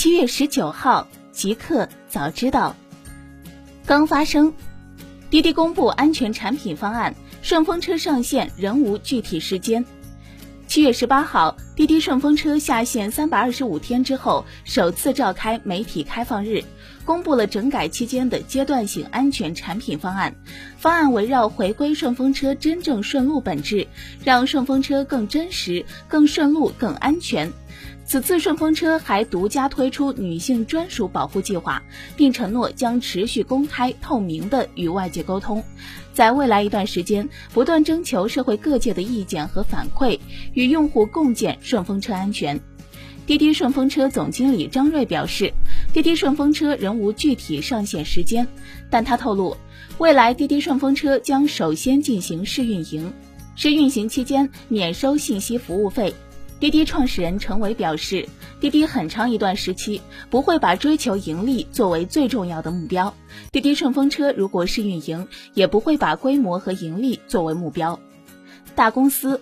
七月十九号，极客早知道刚发生，滴滴公布安全产品方案，顺风车上线仍无具体时间。七月十八号，滴滴顺风车下线三百二十五天之后，首次召开媒体开放日，公布了整改期间的阶段性安全产品方案。方案围绕回归顺风车真正顺路本质，让顺风车更真实、更顺路、更安全。此次顺风车还独家推出女性专属保护计划，并承诺将持续公开透明的与外界沟通，在未来一段时间不断征求社会各界的意见和反馈，与用户共建顺风车安全。滴滴顺风车总经理张瑞表示，滴滴顺风车仍无具体上线时间，但他透露，未来滴滴顺风车将首先进行试运营，试运行期间免收信息服务费。滴滴创始人陈伟表示，滴滴很长一段时期不会把追求盈利作为最重要的目标。滴滴顺风车如果是运营，也不会把规模和盈利作为目标。大公司，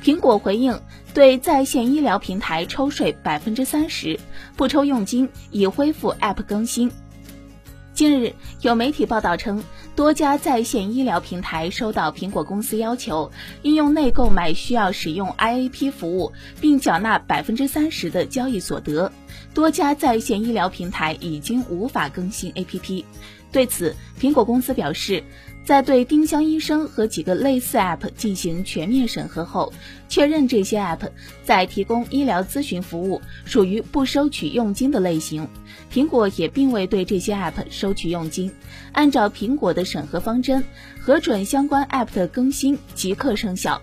苹果回应对在线医疗平台抽税百分之三十，不抽佣金，已恢复 App 更新。近日，有媒体报道称，多家在线医疗平台收到苹果公司要求，应用内购买需要使用 IAP 服务，并缴纳百分之三十的交易所得。多家在线医疗平台已经无法更新 APP。对此，苹果公司表示，在对丁香医生和几个类似 App 进行全面审核后，确认这些 App 在提供医疗咨询服务，属于不收取佣金的类型。苹果也并未对这些 App 收取佣金。按照苹果的审核方针，核准相关 App 的更新即刻生效。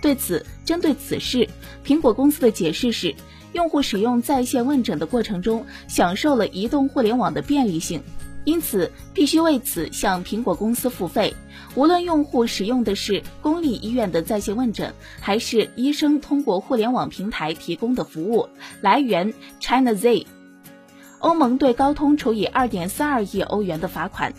对此，针对此事，苹果公司的解释是，用户使用在线问诊的过程中，享受了移动互联网的便利性。因此，必须为此向苹果公司付费。无论用户使用的是公立医院的在线问诊，还是医生通过互联网平台提供的服务。来源：China Z。欧盟对高通处以二点四二亿欧元的罚款。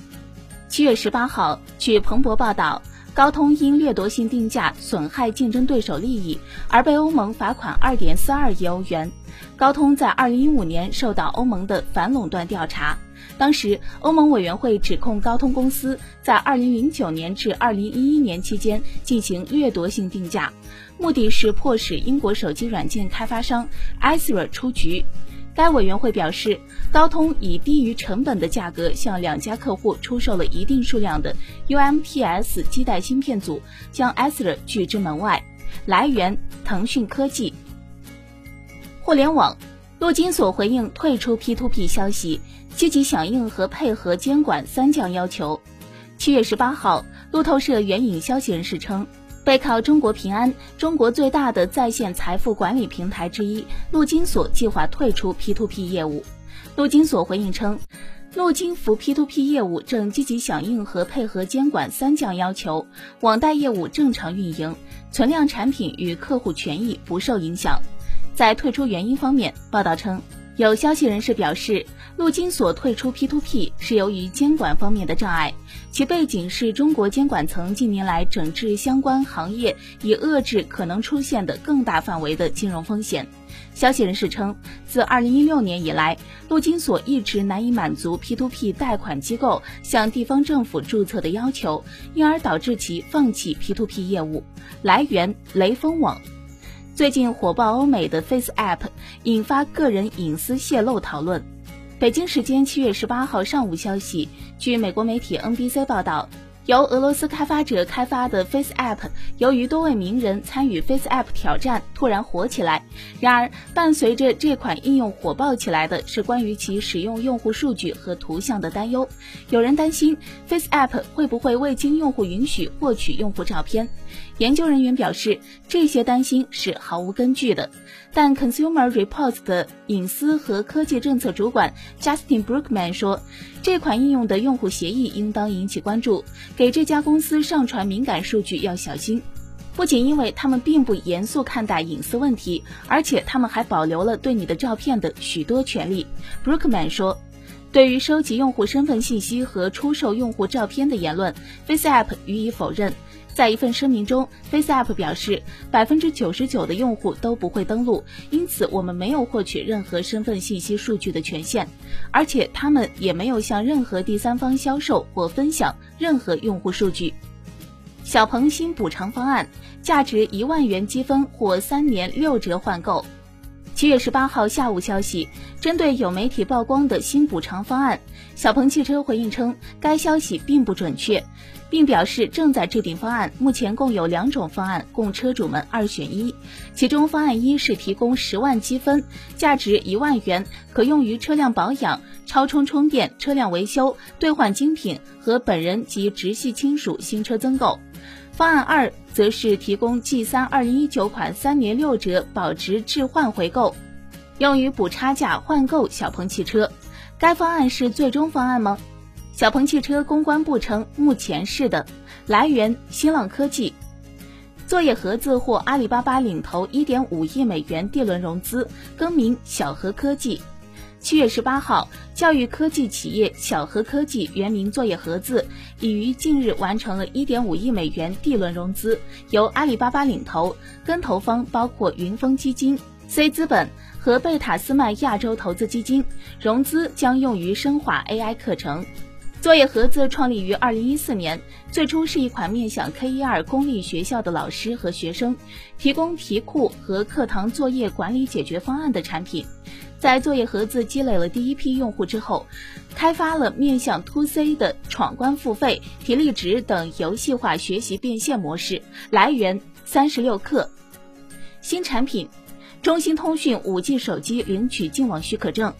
七月十八号，据彭博报道，高通因掠夺性定价损害竞争对手利益而被欧盟罚款二点四二亿欧元。高通在二零一五年受到欧盟的反垄断调查。当时，欧盟委员会指控高通公司在2009年至2011年期间进行掠夺性定价，目的是迫使英国手机软件开发商 Acer 出局。该委员会表示，高通以低于成本的价格向两家客户出售了一定数量的 UMTS 基带芯片组，将 Acer 拒之门外。来源：腾讯科技。互联网，陆金所回应退出 P2P 消息。积极响应和配合监管三降要求。七月十八号，路透社援引消息人士称，背靠中国平安，中国最大的在线财富管理平台之一，陆金所计划退出 P2P 业务。陆金所回应称，陆金服 P2P 业务正积极响应和配合监管三降要求，网贷业务正常运营，存量产品与客户权益不受影响。在退出原因方面，报道称。有消息人士表示，陆金所退出 P2P 是由于监管方面的障碍，其背景是中国监管层近年来整治相关行业，以遏制可能出现的更大范围的金融风险。消息人士称，自2016年以来，陆金所一直难以满足 P2P 贷款机构向地方政府注册的要求，因而导致其放弃 P2P 业务。来源：雷锋网。最近火爆欧美的 Face App 引发个人隐私泄露讨论。北京时间七月十八号上午消息，据美国媒体 NBC 报道。由俄罗斯开发者开发的 Face App，由于多位名人参与 Face App 挑战，突然火起来。然而，伴随着这款应用火爆起来的是关于其使用用户数据和图像的担忧。有人担心 Face App 会不会未经用户允许获取用户照片。研究人员表示，这些担心是毫无根据的。但 Consumer Reports 的隐私和科技政策主管 Justin Brookman 说。这款应用的用户协议应当引起关注，给这家公司上传敏感数据要小心。不仅因为他们并不严肃看待隐私问题，而且他们还保留了对你的照片的许多权利。Brookman 说，对于收集用户身份信息和出售用户照片的言论，Face App 予以否认。在一份声明中，FaceApp 表示，百分之九十九的用户都不会登录，因此我们没有获取任何身份信息数据的权限，而且他们也没有向任何第三方销售或分享任何用户数据。小鹏新补偿方案，价值一万元积分或三年六折换购。七月十八号下午消息，针对有媒体曝光的新补偿方案，小鹏汽车回应称该消息并不准确，并表示正在制定方案。目前共有两种方案供车主们二选一，其中方案一是提供十万积分，价值一万元，可用于车辆保养、超充充电、车辆维修、兑换精品和本人及直系亲属新车增购。方案二则是提供 G 三二零一九款三年六折保值置换回购，用于补差价换购小鹏汽车。该方案是最终方案吗？小鹏汽车公关部称，目前是的。来源：新浪科技。作业盒子获阿里巴巴领投一点五亿美元 D 轮融资，更名小禾科技。七月十八号，教育科技企业小禾科技（原名作业盒子）已于近日完成了一点五亿美元 D 轮融资，由阿里巴巴领投，跟投方包括云峰基金、C 资本和贝塔斯曼亚洲投资基金。融资将用于深化 AI 课程。作业盒子创立于二零一四年，最初是一款面向 K 一二公立学校的老师和学生，提供题库和课堂作业管理解决方案的产品。在作业盒子积累了第一批用户之后，开发了面向 To C 的闯关付费、体力值等游戏化学习变现模式。来源：三十六氪。新产品：中兴通讯五 G 手机领取净网许可证。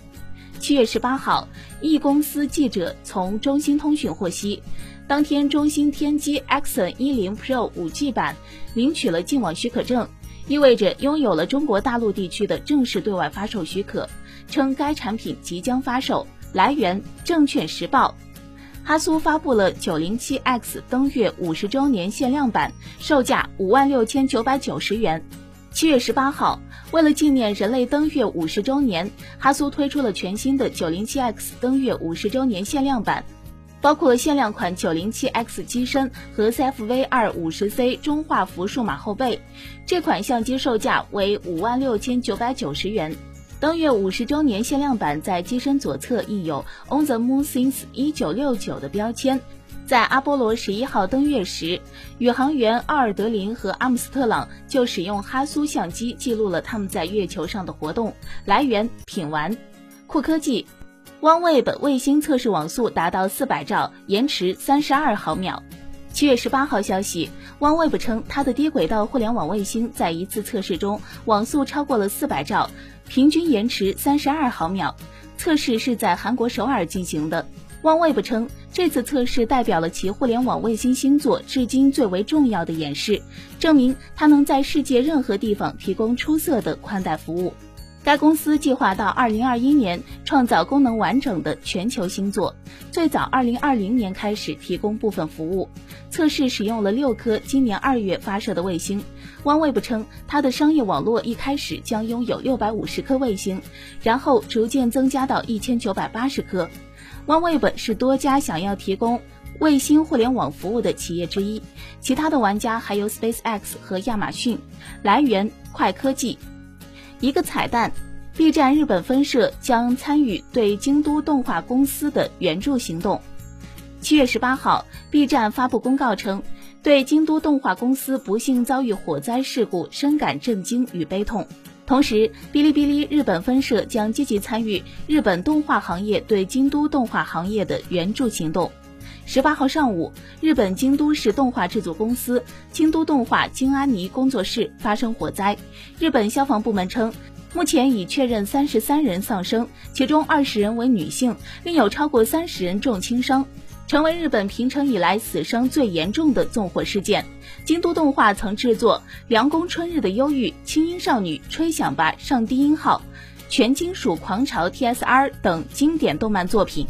七月十八号，一公司记者从中兴通讯获悉，当天中兴天机 Axon 一零 Pro 五 G 版领取了净网许可证。意味着拥有了中国大陆地区的正式对外发售许可，称该产品即将发售。来源：证券时报。哈苏发布了九零七 X 登月五十周年限量版，售价五万六千九百九十元。七月十八号，为了纪念人类登月五十周年，哈苏推出了全新的九零七 X 登月五十周年限量版。包括限量款九零七 X 机身和 CFV 二五十 C 中画幅数码后背，这款相机售价为五万六千九百九十元。登月五十周年限量版在机身左侧印有 On the Moon since 一九六九的标签。在阿波罗十一号登月时，宇航员奥尔德林和阿姆斯特朗就使用哈苏相机记录了他们在月球上的活动。来源：品玩，酷科技。OneWeb 卫星测试网速达到四百兆，延迟三十二毫秒。七月十八号消息，OneWeb 称它的低轨道互联网卫星在一次测试中网速超过了四百兆，平均延迟三十二毫秒。测试是在韩国首尔进行的。OneWeb 称，这次测试代表了其互联网卫星星座至今最为重要的演示，证明它能在世界任何地方提供出色的宽带服务。该公司计划到二零二一年创造功能完整的全球星座，最早二零二零年开始提供部分服务。测试使用了六颗今年二月发射的卫星。OneWeb 称，它的商业网络一开始将拥有六百五十颗卫星，然后逐渐增加到一千九百八十颗。OneWeb 是多家想要提供卫星互联网服务的企业之一，其他的玩家还有 SpaceX 和亚马逊。来源：快科技。一个彩蛋，B 站日本分社将参与对京都动画公司的援助行动。七月十八号，B 站发布公告称，对京都动画公司不幸遭遇火灾事故深感震惊与悲痛。同时，哔哩哔哩日本分社将积极参与日本动画行业对京都动画行业的援助行动。十八号上午，日本京都市动画制作公司京都动画京安尼工作室发生火灾。日本消防部门称，目前已确认三十三人丧生，其中二十人为女性，另有超过三十人重轻伤，成为日本平成以来死伤最严重的纵火事件。京都动画曾制作《凉宫春日的忧郁》《轻音少女》《吹响吧上低音号》《全金属狂潮 TSR》等经典动漫作品。